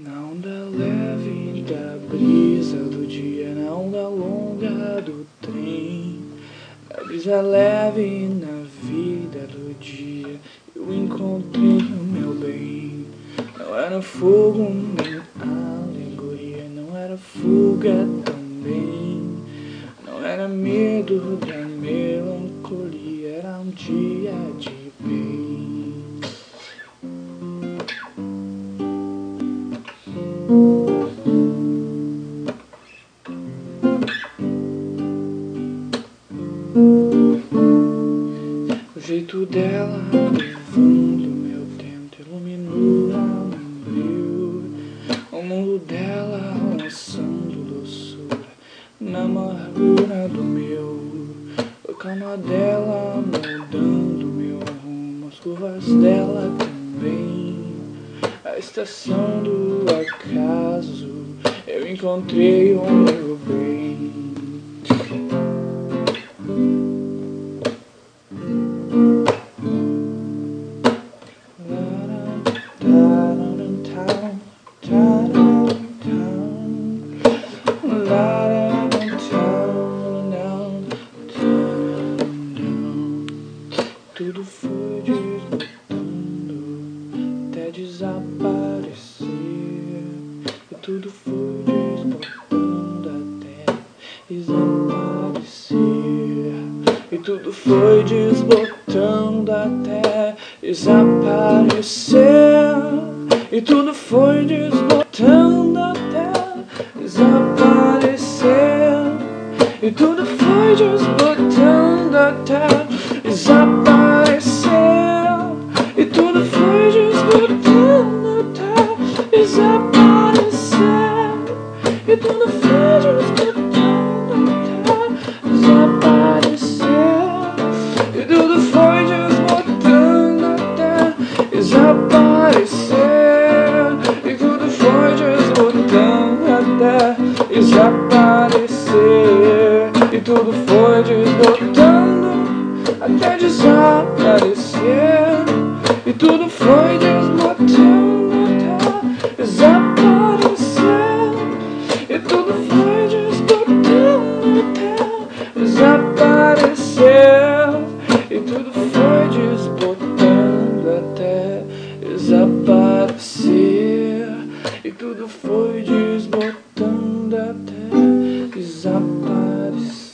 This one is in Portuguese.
Na onda leve da brisa do dia, na onda longa do trem, na brisa leve na vida do dia, eu encontrei o meu bem. Não era fogo nem alegoria, não era fuga também, não era medo da melancolia, era um dia de bem. O jeito dela levando meu tempo iluminou um brilho O mundo dela lançando doçura na amargura do meu. O calma dela mudando meu rumo. As curvas dela também Estação do acaso eu encontrei o meu Tudo foi de tudo foi desbotando até desaparecer. E tudo foi desbotando até desaparecer. E tudo foi desbotando até desaparecer. E tudo foi desbotando até desaparecer. E tudo foi desaparecer. E tudo foi desbotando até desaparecer. E tudo foi desbotando até desaparecer. E tudo foi desbotando até desaparecer. Desaparecer.